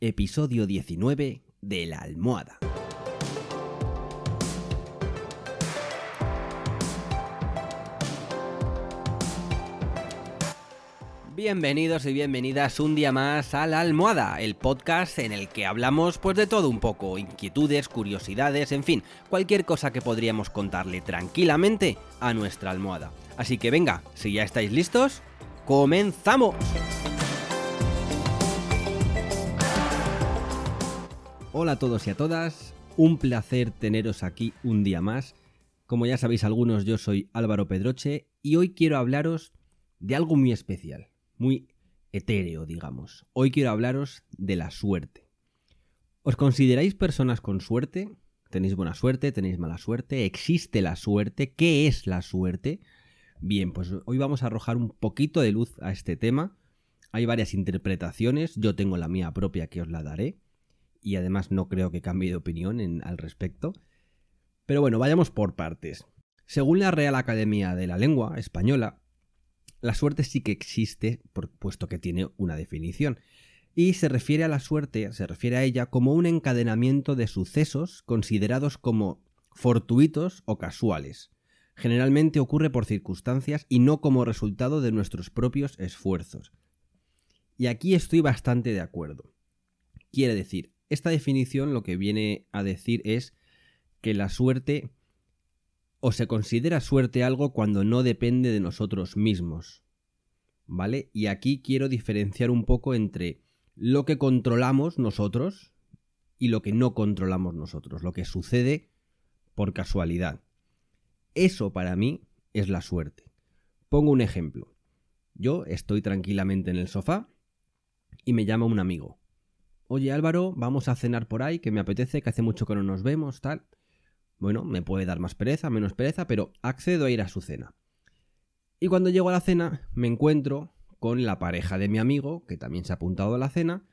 episodio 19 de La Almohada. Bienvenidos y bienvenidas un día más a La Almohada, el podcast en el que hablamos pues de todo un poco, inquietudes, curiosidades, en fin, cualquier cosa que podríamos contarle tranquilamente a nuestra almohada. Así que venga, si ya estáis listos, ¡comenzamos! Hola a todos y a todas, un placer teneros aquí un día más. Como ya sabéis algunos, yo soy Álvaro Pedroche y hoy quiero hablaros de algo muy especial, muy etéreo, digamos. Hoy quiero hablaros de la suerte. ¿Os consideráis personas con suerte? ¿Tenéis buena suerte? ¿Tenéis mala suerte? ¿Existe la suerte? ¿Qué es la suerte? Bien, pues hoy vamos a arrojar un poquito de luz a este tema. Hay varias interpretaciones, yo tengo la mía propia que os la daré y además no creo que cambie de opinión en, al respecto. Pero bueno, vayamos por partes. Según la Real Academia de la Lengua Española, la suerte sí que existe, puesto que tiene una definición, y se refiere a la suerte, se refiere a ella como un encadenamiento de sucesos considerados como fortuitos o casuales. Generalmente ocurre por circunstancias y no como resultado de nuestros propios esfuerzos. Y aquí estoy bastante de acuerdo. Quiere decir, esta definición lo que viene a decir es que la suerte o se considera suerte algo cuando no depende de nosotros mismos. ¿Vale? Y aquí quiero diferenciar un poco entre lo que controlamos nosotros y lo que no controlamos nosotros, lo que sucede por casualidad. Eso para mí es la suerte. Pongo un ejemplo. Yo estoy tranquilamente en el sofá y me llama un amigo oye Álvaro, vamos a cenar por ahí, que me apetece, que hace mucho que no nos vemos, tal. Bueno, me puede dar más pereza, menos pereza, pero accedo a ir a su cena. Y cuando llego a la cena, me encuentro con la pareja de mi amigo, que también se ha apuntado a la cena,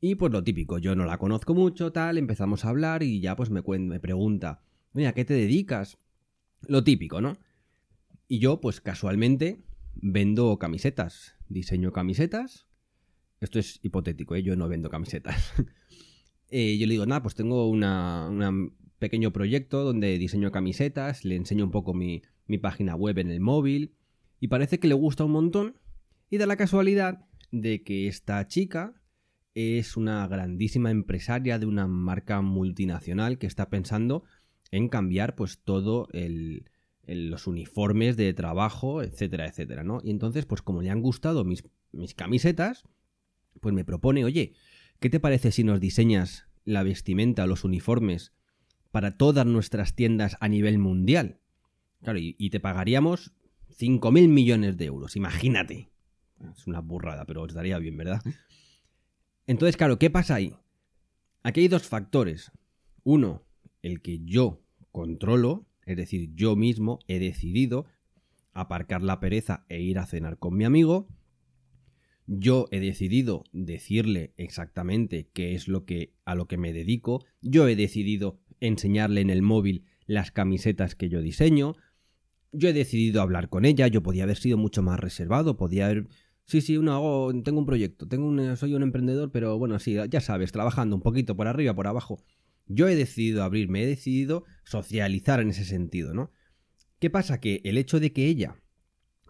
y pues lo típico, yo no la conozco mucho, tal, empezamos a hablar y ya pues me, me pregunta, oye, ¿a qué te dedicas? Lo típico, ¿no? Y yo pues casualmente vendo camisetas, diseño camisetas esto es hipotético, ¿eh? yo no vendo camisetas. Eh, yo le digo, nada, pues tengo un pequeño proyecto donde diseño camisetas, le enseño un poco mi, mi página web en el móvil y parece que le gusta un montón y da la casualidad de que esta chica es una grandísima empresaria de una marca multinacional que está pensando en cambiar pues todo el, los uniformes de trabajo, etcétera, etcétera, ¿no? Y entonces pues como le han gustado mis, mis camisetas, pues me propone, oye, ¿qué te parece si nos diseñas la vestimenta, los uniformes para todas nuestras tiendas a nivel mundial? Claro, y, te pagaríamos 5.000 millones de euros, imagínate. Es una burrada, pero os daría bien, ¿verdad? Entonces, claro, ¿qué pasa ahí? Aquí hay dos factores. Uno, el que yo controlo, es decir, yo mismo he decidido aparcar la pereza e ir a cenar con mi amigo. Yo he decidido decirle exactamente qué es lo que a lo que me dedico. Yo he decidido enseñarle en el móvil las camisetas que yo diseño. Yo he decidido hablar con ella. Yo podía haber sido mucho más reservado. Podía haber. Sí, sí, tengo un proyecto. Tengo soy un emprendedor, pero bueno, sí, ya sabes, trabajando un poquito por arriba, por abajo. Yo he decidido abrirme, he decidido socializar en ese sentido, ¿no? ¿Qué pasa? Que el hecho de que ella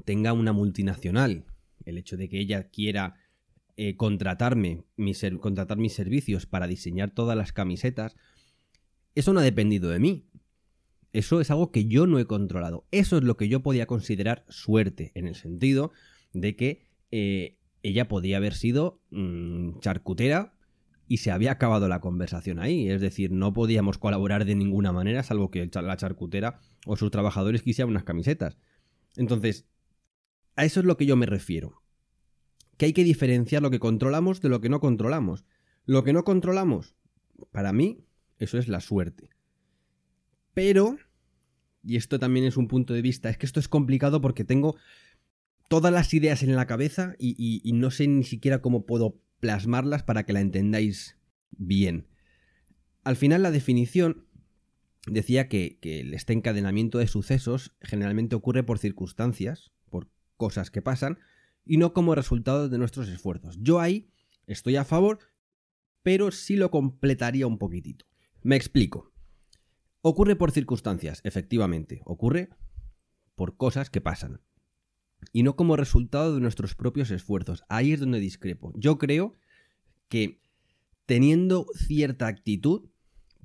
tenga una multinacional el hecho de que ella quiera eh, contratarme, contratar mis servicios para diseñar todas las camisetas, eso no ha dependido de mí. Eso es algo que yo no he controlado. Eso es lo que yo podía considerar suerte, en el sentido de que eh, ella podía haber sido mm, charcutera y se había acabado la conversación ahí. Es decir, no podíamos colaborar de ninguna manera, salvo que la charcutera o sus trabajadores quisieran unas camisetas. Entonces, a eso es lo que yo me refiero. Que hay que diferenciar lo que controlamos de lo que no controlamos. Lo que no controlamos, para mí, eso es la suerte. Pero, y esto también es un punto de vista, es que esto es complicado porque tengo todas las ideas en la cabeza y, no sé ni siquiera cómo puedo plasmarlas para que la entendáis bien. Al final la definición decía que, que este encadenamiento de sucesos generalmente ocurre por circunstancias, cosas que pasan y no como resultado de nuestros esfuerzos. Yo ahí estoy a favor pero sí lo completaría un poquitito. Me explico. Ocurre por circunstancias, efectivamente. Ocurre por cosas que pasan. Y no como resultado de nuestros propios esfuerzos. Ahí es donde discrepo. Yo creo que teniendo cierta actitud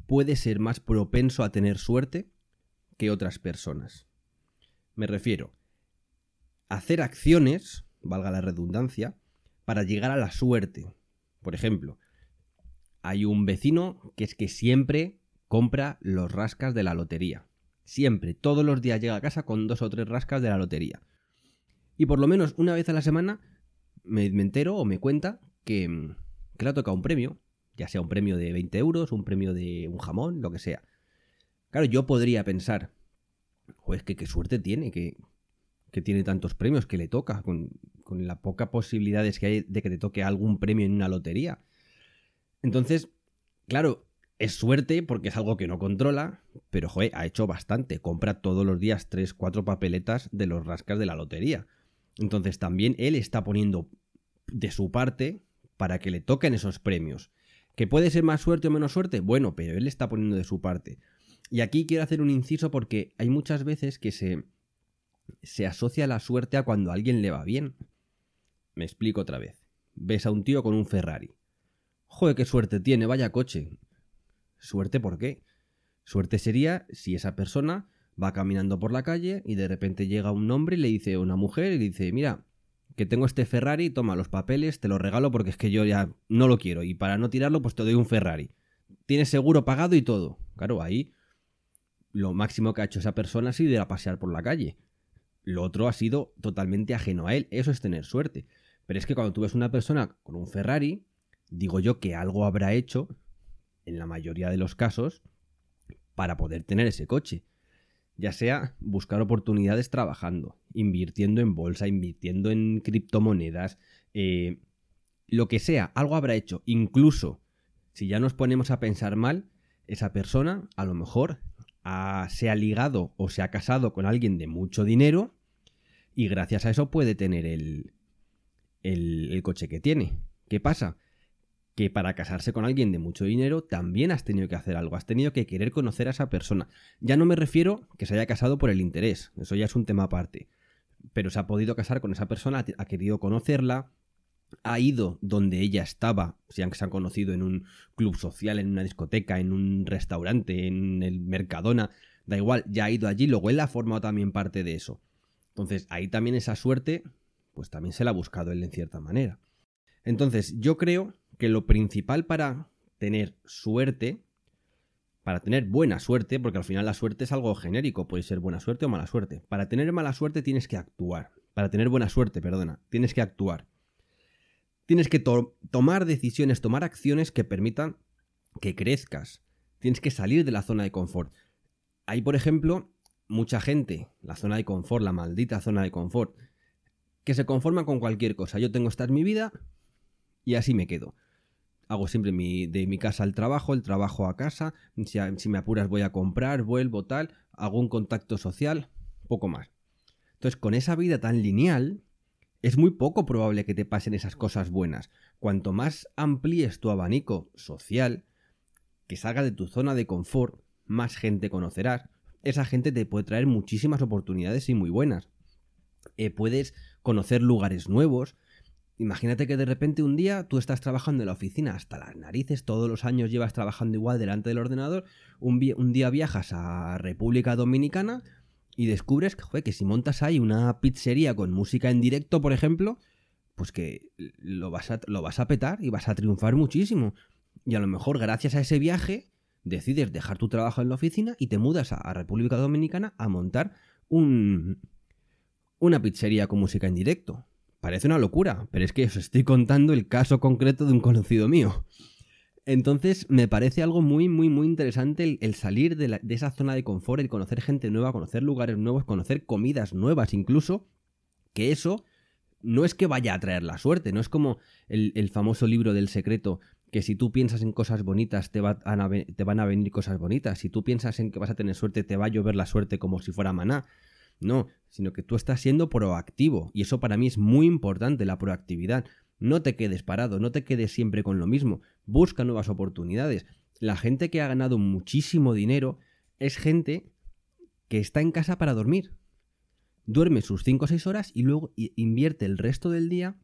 puede ser más propenso a tener suerte que otras personas. Me refiero hacer acciones, valga la redundancia, para llegar a la suerte. Por ejemplo, hay un vecino que es que siempre compra los rascas de la lotería. Siempre, todos los días llega a casa con dos o tres rascas de la lotería. Y por lo menos una vez a la semana me, entero o me cuenta que, que le ha tocado un premio, ya sea un premio de 20 euros, un premio de un jamón, lo que sea. Claro, yo podría pensar, pues que qué suerte tiene, que, que tiene tantos premios, que le toca, con, con las pocas posibilidades que hay de que te toque algún premio en una lotería. Entonces, claro, es suerte porque es algo que no controla, pero joder, ha hecho bastante. Compra todos los días 3, 4 papeletas de los rascas de la lotería. Entonces también él está poniendo de su parte para que le toquen esos premios. ¿Que puede ser más suerte o menos suerte? Bueno, pero él está poniendo de su parte. Y aquí quiero hacer un inciso porque hay muchas veces que se, se asocia la suerte a cuando a alguien le va bien. Me explico otra vez. Ves a un tío con un Ferrari. Joder, qué suerte tiene, vaya coche. ¿Suerte por qué? Suerte sería si esa persona va caminando por la calle y de repente llega un hombre y le dice una mujer y dice, mira, que tengo este Ferrari, toma los papeles, te lo regalo porque es que yo ya no lo quiero y para no tirarlo pues te doy un Ferrari. Tienes seguro pagado y todo. Claro, ahí lo máximo que ha hecho esa persona ha sido ir a pasear por la calle. Lo otro ha sido totalmente ajeno a él. Eso es tener suerte. Pero es que cuando tú ves una persona con un Ferrari, digo yo que algo habrá hecho, en la mayoría de los casos, para poder tener ese coche. Ya sea buscar oportunidades trabajando, invirtiendo en bolsa, invirtiendo en criptomonedas, eh, lo que sea, algo habrá hecho. Incluso, si ya nos ponemos a pensar mal, esa persona a lo mejor se ha ligado o se ha casado con alguien de mucho dinero y gracias a eso puede tener el, el, coche que tiene. ¿Qué pasa? Que para casarse con alguien de mucho dinero también has tenido que hacer algo, has tenido que querer conocer a esa persona. Ya no me refiero que se haya casado por el interés, eso ya es un tema aparte. Pero se ha podido casar con esa persona, ha querido conocerla, ha ido donde ella estaba, si se han conocido en un club social, en una discoteca, en un restaurante, en el Mercadona, da igual, ya ha ido allí, luego él ha formado también parte de eso. Entonces ahí también esa suerte pues también se la ha buscado él en cierta manera. Entonces, yo creo que lo principal para tener suerte, para tener buena suerte, porque al final la suerte es algo genérico, puede ser buena suerte o mala suerte. Para tener mala suerte tienes que actuar. Para tener buena suerte, perdona, tienes que actuar. Tienes que tomar decisiones, tomar acciones que permitan que crezcas. Tienes que salir de la zona de confort. Hay, por ejemplo, mucha gente, la zona de confort, la maldita zona de confort, que se conforma con cualquier cosa. Yo tengo esta es mi vida y así me quedo. Hago siempre de mi casa al trabajo, el trabajo a casa. Si, si me apuras voy a comprar, vuelvo, tal. Hago un contacto social, poco más. Entonces, con esa vida tan lineal, es muy poco probable que te pasen esas cosas buenas. Cuanto más amplíes tu abanico social, que salga de tu zona de confort, más gente conocerás. Esa gente te puede traer muchísimas oportunidades y muy buenas. Eh, puedes conocer lugares nuevos. Imagínate que de repente un día tú estás trabajando en la oficina hasta las narices, todos los años llevas trabajando igual delante del ordenador, un, día viajas a República Dominicana y descubres que, si montas ahí una pizzería con música en directo, por ejemplo, pues que lo vas, a, lo vas a petar y vas a triunfar muchísimo. Y a lo mejor gracias a ese viaje decides dejar tu trabajo en la oficina y te mudas a República Dominicana a montar un, una pizzería con música en directo. Parece una locura, pero es que os estoy contando el caso concreto de un conocido mío. Entonces me parece algo muy, muy, muy interesante el, salir de, esa zona de confort, el conocer gente nueva, conocer lugares nuevos, conocer comidas nuevas incluso, que eso no es que vaya a traer la suerte, no es como el, famoso libro del secreto, que si tú piensas en cosas bonitas te, van a venir cosas bonitas, si tú piensas en que vas a tener suerte te va a llover la suerte como si fuera maná. No, sino que tú estás siendo proactivo. Y eso para mí es muy importante, la proactividad. No te quedes parado, no te quedes siempre con lo mismo, busca nuevas oportunidades. La gente que ha ganado muchísimo dinero es gente que está en casa para dormir. Duerme sus 5 o 6 horas y luego invierte el resto del día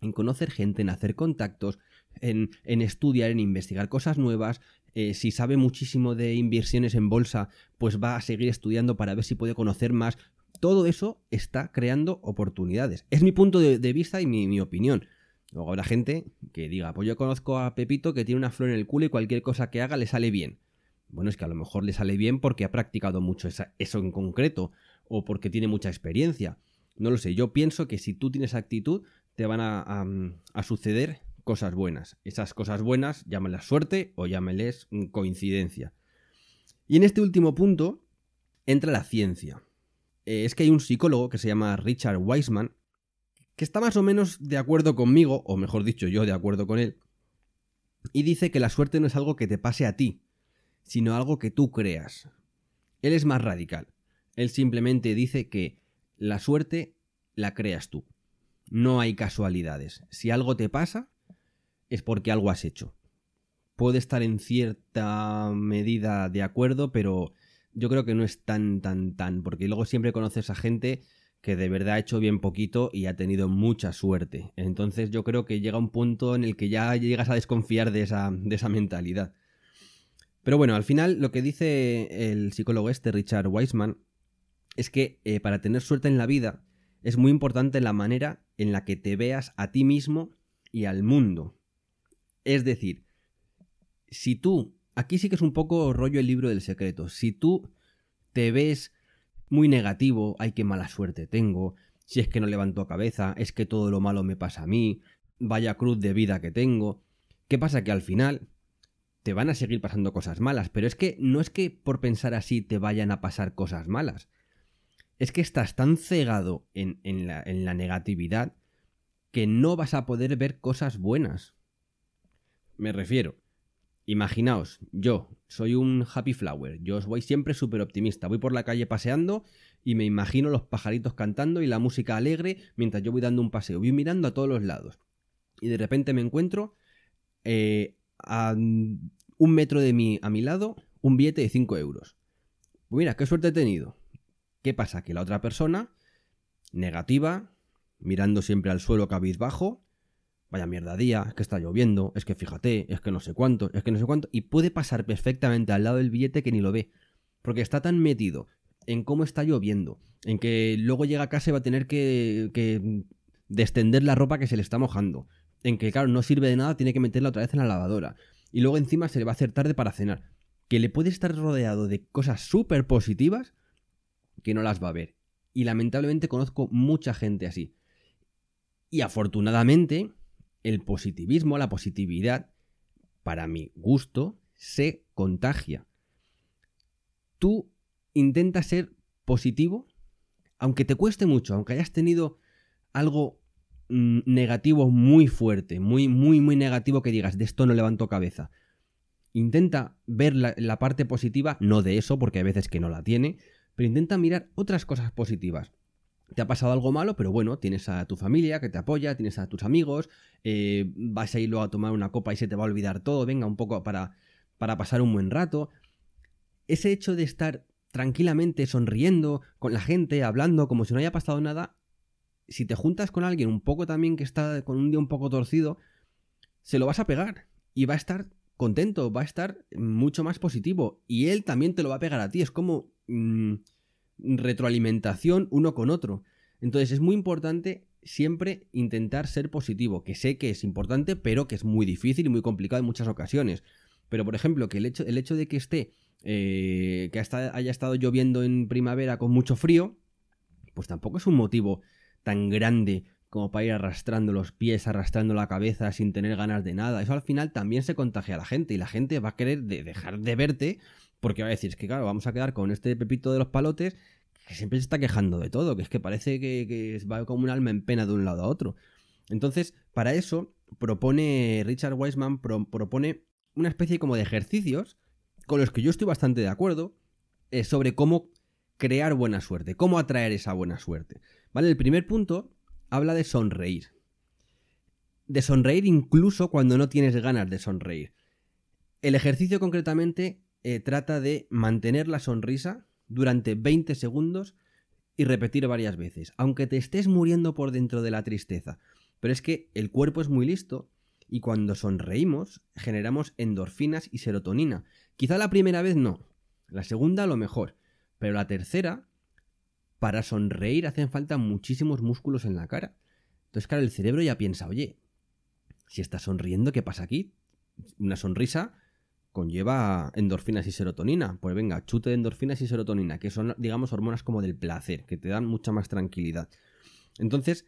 en conocer gente, en hacer contactos, en, estudiar, en investigar cosas nuevas. Eh, si sabe muchísimo de inversiones en bolsa, pues va a seguir estudiando para ver si puede conocer más. Todo eso está creando oportunidades. Es mi punto de, vista y mi, mi, opinión. Luego habrá gente que diga, pues yo conozco a Pepito que tiene una flor en el culo y cualquier cosa que haga le sale bien. Bueno, es que a lo mejor le sale bien porque ha practicado mucho eso en concreto o porque tiene mucha experiencia. No lo sé, yo pienso que si tú tienes actitud, te van a, suceder cosas buenas. Esas cosas buenas, llámelas suerte o llámeles coincidencia. Y en este último punto entra la ciencia. Eh, es que hay un psicólogo que se llama Richard Wiseman que está más o menos de acuerdo conmigo, o mejor dicho, yo de acuerdo con él, y dice que la suerte no es algo que te pase a ti, sino algo que tú creas. Él es más radical. Él simplemente dice que la suerte la creas tú. No hay casualidades. Si algo te pasa, es porque algo has hecho. Puede estar en cierta medida de acuerdo, pero yo creo que no es tan, tan, tan, porque luego siempre conoces a gente que de verdad ha hecho bien poquito y ha tenido mucha suerte. Entonces yo creo que llega un punto en el que ya llegas a desconfiar de esa, de esa mentalidad. Pero bueno, al final lo que dice el psicólogo este, Richard Wiseman, es que eh, para tener suerte en la vida es muy importante la manera en la que te veas a ti mismo y al mundo. Es decir, si tú, aquí sí que es un poco rollo el libro del secreto, si tú te ves muy negativo, ay, qué mala suerte tengo, si es que no levanto cabeza, es que todo lo malo me pasa a mí, vaya cruz de vida que tengo. ¿Qué pasa? Que al final te van a seguir pasando cosas malas, pero es que no es que por pensar así te vayan a pasar cosas malas, es que estás tan cegado en, la, en la negatividad que no vas a poder ver cosas buenas. Me refiero, imaginaos, yo soy un happy flower, yo os voy siempre súper optimista, voy por la calle paseando y me imagino los pajaritos cantando y la música alegre mientras yo voy dando un paseo, voy mirando a todos los lados. Y de repente me encuentro eh, a un metro de mí, a mi lado, un billete de 5 euros. Pues mira, qué suerte he tenido. ¿Qué pasa? Que la otra persona, negativa, mirando siempre al suelo cabizbajo, vaya mierda día, es que está lloviendo, es que fíjate, es que no sé cuánto, es que no sé cuánto, y puede pasar perfectamente al lado del billete que ni lo ve, porque está tan metido en cómo está lloviendo, en que luego llega a casa y va a tener que, que descender la ropa que se le está mojando, en que claro, no sirve de nada, tiene que meterla otra vez en la lavadora, y luego encima se le va a hacer tarde para cenar, que le puede estar rodeado de cosas súper positivas, que no las va a ver. Y lamentablemente conozco mucha gente así. Y afortunadamente, el positivismo, la positividad, para mi gusto, se contagia. Tú intentas ser positivo, aunque te cueste mucho, aunque hayas tenido algo mm, negativo muy fuerte, muy, muy, muy negativo que digas, de esto no levanto cabeza. Intenta ver la, la parte positiva, no de eso, porque hay veces que no la tiene, pero intenta mirar otras cosas positivas. Te ha pasado algo malo, pero bueno, tienes a tu familia que te apoya, tienes a tus amigos, eh, vas a ir luego a tomar una copa y se te va a olvidar todo, venga, un poco para, para pasar un buen rato. Ese hecho de estar tranquilamente sonriendo con la gente, hablando como si no haya pasado nada, si te juntas con alguien un poco también que está con un día un poco torcido, se lo vas a pegar y va a estar contento, va a estar mucho más positivo y él también te lo va a pegar a ti. Es como Mm, retroalimentación uno con otro. Entonces es muy importante siempre intentar ser positivo, que sé que es importante, pero que es muy difícil y muy complicado en muchas ocasiones. Pero por ejemplo, que el hecho, el hecho de que esté, eh, que haya estado lloviendo en primavera con mucho frío, pues tampoco es un motivo tan grande como para ir arrastrando los pies, arrastrando la cabeza sin tener ganas de nada. Eso al final también se contagia a la gente y la gente va a querer dejar de verte porque va a decir, es que claro, vamos a quedar con este pepito de los palotes que siempre se está quejando de todo, que es que parece que, va como un alma en pena de un lado a otro. Entonces, para eso, propone Richard Wiseman, propone una especie como de ejercicios con los que yo estoy bastante de acuerdo eh, sobre cómo crear buena suerte, cómo atraer esa buena suerte. ¿Vale? El primer punto habla de sonreír. de sonreír incluso cuando no tienes ganas de sonreír. El ejercicio concretamente eh, trata de mantener la sonrisa durante 20 segundos y repetir varias veces, aunque te estés muriendo por dentro de la tristeza. Pero es que el cuerpo es muy listo y cuando sonreímos generamos endorfinas y serotonina. Quizá la primera vez no, la segunda lo mejor, pero la tercera, para sonreír hacen falta muchísimos músculos en la cara. Entonces, claro, el cerebro ya piensa, oye, si estás sonriendo, ¿qué pasa aquí? Una sonrisa conlleva endorfinas y serotonina. Pues venga, chute de endorfinas y serotonina, que son, digamos, hormonas como del placer, que te dan mucha más tranquilidad. Entonces,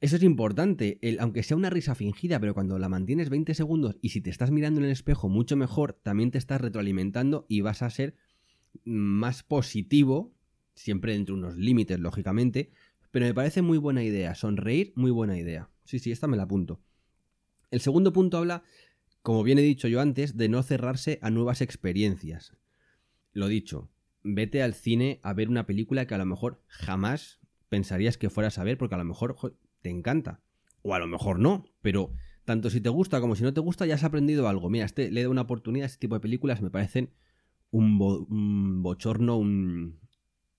eso es importante, aunque sea una risa fingida, pero cuando la mantienes 20 segundos y si te estás mirando en el espejo mucho mejor, también te estás retroalimentando y vas a ser más positivo, siempre dentro de unos límites, lógicamente, pero me parece muy buena idea, sonreír, muy buena idea. Sí, sí, esta me la apunto. El segundo punto habla como bien he dicho yo antes, de no cerrarse a nuevas experiencias. Lo dicho, vete al cine a ver una película que a lo mejor jamás pensarías que fueras a ver porque a lo mejor te encanta. O a lo mejor no, pero tanto si te gusta como si no te gusta ya has aprendido algo. Mira, este, le doy una oportunidad a este tipo de películas, me parecen un, un bochorno, un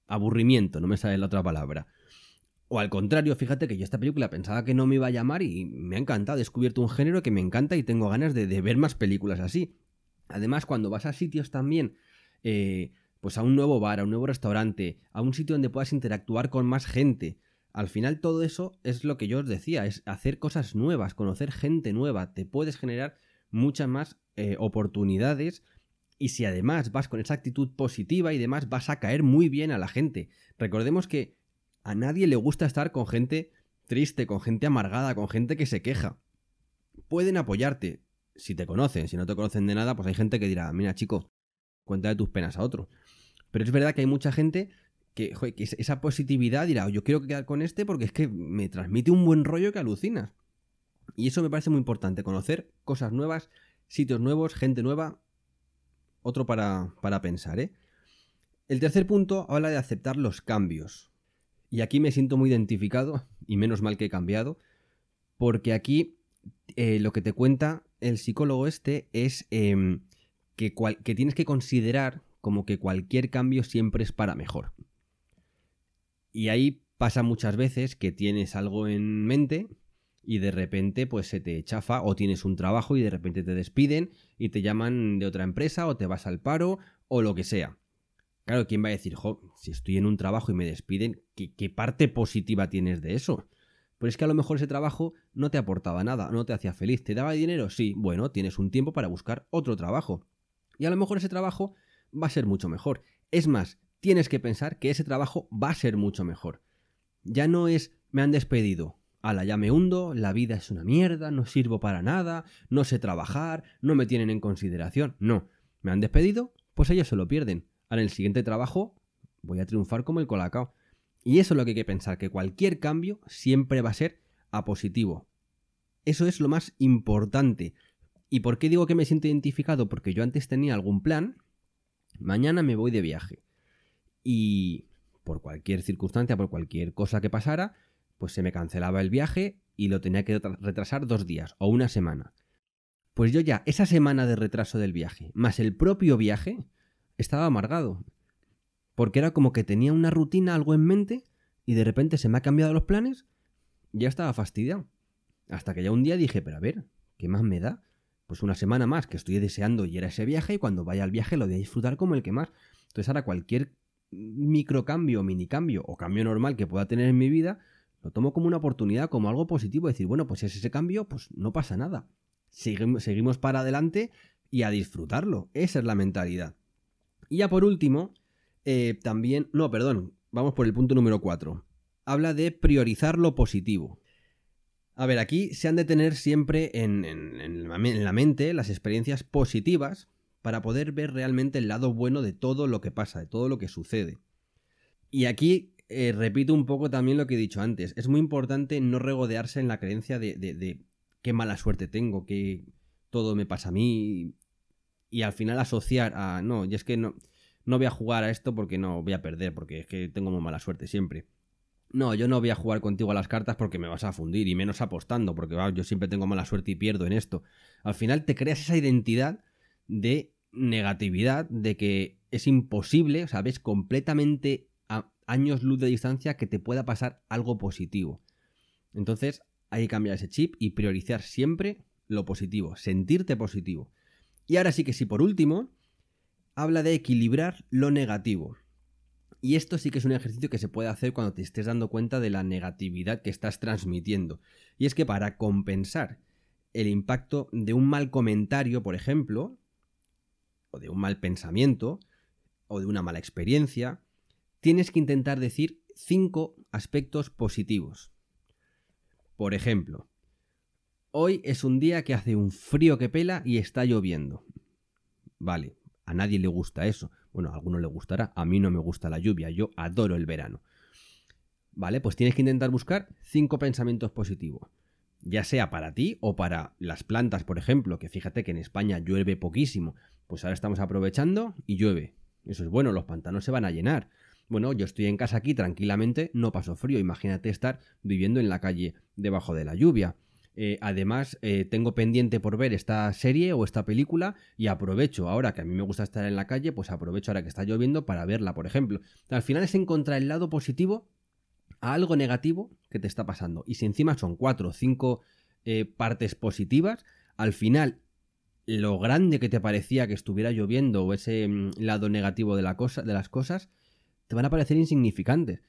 aburrimiento, no me sale la otra palabra. O al contrario, fíjate que yo esta película pensaba que no me iba a llamar y me ha encantado. He descubierto un género que me encanta y tengo ganas de, ver más películas así. Además, cuando vas a sitios también, eh, pues a un nuevo bar, a un nuevo restaurante, a un sitio donde puedas interactuar con más gente, al final todo eso es lo que yo os decía, es hacer cosas nuevas, conocer gente nueva, te puedes generar muchas más eh, oportunidades y si además vas con esa actitud positiva y demás, vas a caer muy bien a la gente. Recordemos que a nadie le gusta estar con gente triste, con gente amargada, con gente que se queja. Pueden apoyarte si te conocen, si no te conocen de nada, pues hay gente que dirá, mira chico, cuéntale tus penas a otro. Pero es verdad que hay mucha gente que, que esa positividad dirá, yo quiero quedar con este porque es que me transmite un buen rollo que alucinas. Y eso me parece muy importante, conocer cosas nuevas, sitios nuevos, gente nueva. Otro para, para pensar, ¿eh? El tercer punto habla de aceptar los cambios. Y aquí me siento muy identificado, y menos mal que he cambiado, porque aquí eh, lo que te cuenta el psicólogo este es em, que, tienes que considerar como que cualquier cambio siempre es para mejor. Y ahí pasa muchas veces que tienes algo en mente y de repente pues se te chafa o tienes un trabajo y de repente te despiden y te llaman de otra empresa o te vas al paro o lo que sea. Claro, ¿quién va a decir, jo, si estoy en un trabajo y me despiden, ¿qué, parte positiva tienes de eso? Pues es que a lo mejor ese trabajo no te aportaba nada, no te hacía feliz. ¿Te daba dinero? Sí, bueno, tienes un tiempo para buscar otro trabajo. Y a lo mejor ese trabajo va a ser mucho mejor. Es más, tienes que pensar que ese trabajo va a ser mucho mejor. Ya no es me han despedido, ala, ya me hundo, la vida es una mierda, no sirvo para nada, no sé trabajar, no me tienen en consideración. No, me han despedido, pues ellos se lo pierden en el siguiente trabajo voy a triunfar como el colacao. Y eso es lo que hay que pensar, que cualquier cambio siempre va a ser a positivo. Eso es lo más importante. ¿Y por qué digo que me siento identificado? Porque yo antes tenía algún plan, mañana me voy de viaje. Y por cualquier circunstancia, por cualquier cosa que pasara, pues se me cancelaba el viaje y lo tenía que retrasar dos días o una semana. Pues yo ya, esa semana de retraso del viaje, más el propio viaje, estaba amargado. Porque era como que tenía una rutina, algo en mente, y de repente se me ha cambiado los planes, ya estaba fastidiado. Hasta que ya un día dije, pero a ver, ¿qué más me da? Pues una semana más que estoy deseando ir a ese viaje y cuando vaya al viaje lo voy a disfrutar como el que más. Entonces ahora cualquier microcambio, minicambio o cambio normal que pueda tener en mi vida, lo tomo como una oportunidad, como algo positivo, decir, bueno, pues si es ese cambio, pues no pasa nada. Seguimos, seguimos para adelante y a disfrutarlo. Esa es la mentalidad. Y ya por último, eh, también, no, perdón, vamos por el punto número 4. Habla de priorizar lo positivo. A ver, aquí se han de tener siempre en, en, la mente las experiencias positivas para poder ver realmente el lado bueno de todo lo que pasa, de todo lo que sucede. Y aquí eh, repito un poco también lo que he dicho antes. Es muy importante no regodearse en la creencia de, de, de qué mala suerte tengo, que todo me pasa a mí, y al final asociar a, no, y es que no, no voy a jugar a esto porque no voy a perder, porque es que tengo muy mala suerte siempre. no, yo no voy a jugar contigo a las cartas porque me vas a fundir, y menos apostando, porque yo siempre tengo mala suerte y pierdo en esto. Al final te creas esa identidad de negatividad, de que es imposible, sabes, completamente a años luz de distancia que te pueda pasar algo positivo. Entonces hay que cambiar ese chip y priorizar siempre lo positivo, sentirte positivo. Y ahora sí que sí, por último, habla de equilibrar lo negativo. Y esto sí que es un ejercicio que se puede hacer cuando te estés dando cuenta de la negatividad que estás transmitiendo. Y es que para compensar el impacto de un mal comentario, por ejemplo, o de un mal pensamiento, o de una mala experiencia, tienes que intentar decir cinco aspectos positivos. Por ejemplo, hoy es un día que hace un frío que pela y está lloviendo. Vale, a nadie le gusta eso. Bueno, a alguno le gustará, a mí no me gusta la lluvia, yo adoro el verano. Vale, pues tienes que intentar buscar cinco pensamientos positivos. Ya sea para ti o para las plantas, por ejemplo, que fíjate que en España llueve poquísimo. Pues ahora estamos aprovechando y llueve. Eso es bueno, los pantanos se van a llenar. Bueno, yo estoy en casa aquí tranquilamente, no paso frío. Imagínate estar viviendo en la calle debajo de la lluvia. Eh, además, eh, tengo pendiente por ver esta serie o esta película y aprovecho, ahora que a mí me gusta estar en la calle, pues aprovecho ahora que está lloviendo para verla, por ejemplo. Al final es encontrar el lado positivo a algo negativo que te está pasando. Y si encima son cuatro o cinco eh, partes positivas, al final lo grande que te parecía que estuviera lloviendo o ese mm, lado negativo de, la cosa, de las cosas, te van a parecer insignificantes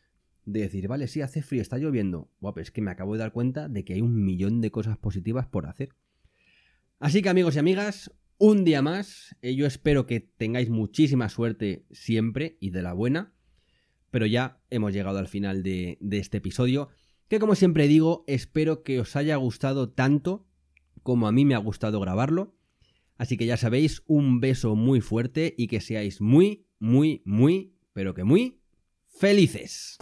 de decir, vale, sí, hace frío, está lloviendo. Guau, es que me acabo de dar cuenta de que hay un millón de cosas positivas por hacer. Así que amigos y amigas, un día más. Eh, yo espero que tengáis muchísima suerte siempre y de la buena. Pero ya hemos llegado al final de, de este episodio. Que como siempre digo, espero que os haya gustado tanto como a mí me ha gustado grabarlo. Así que ya sabéis, un beso muy fuerte y que seáis muy, muy, muy, pero que muy felices.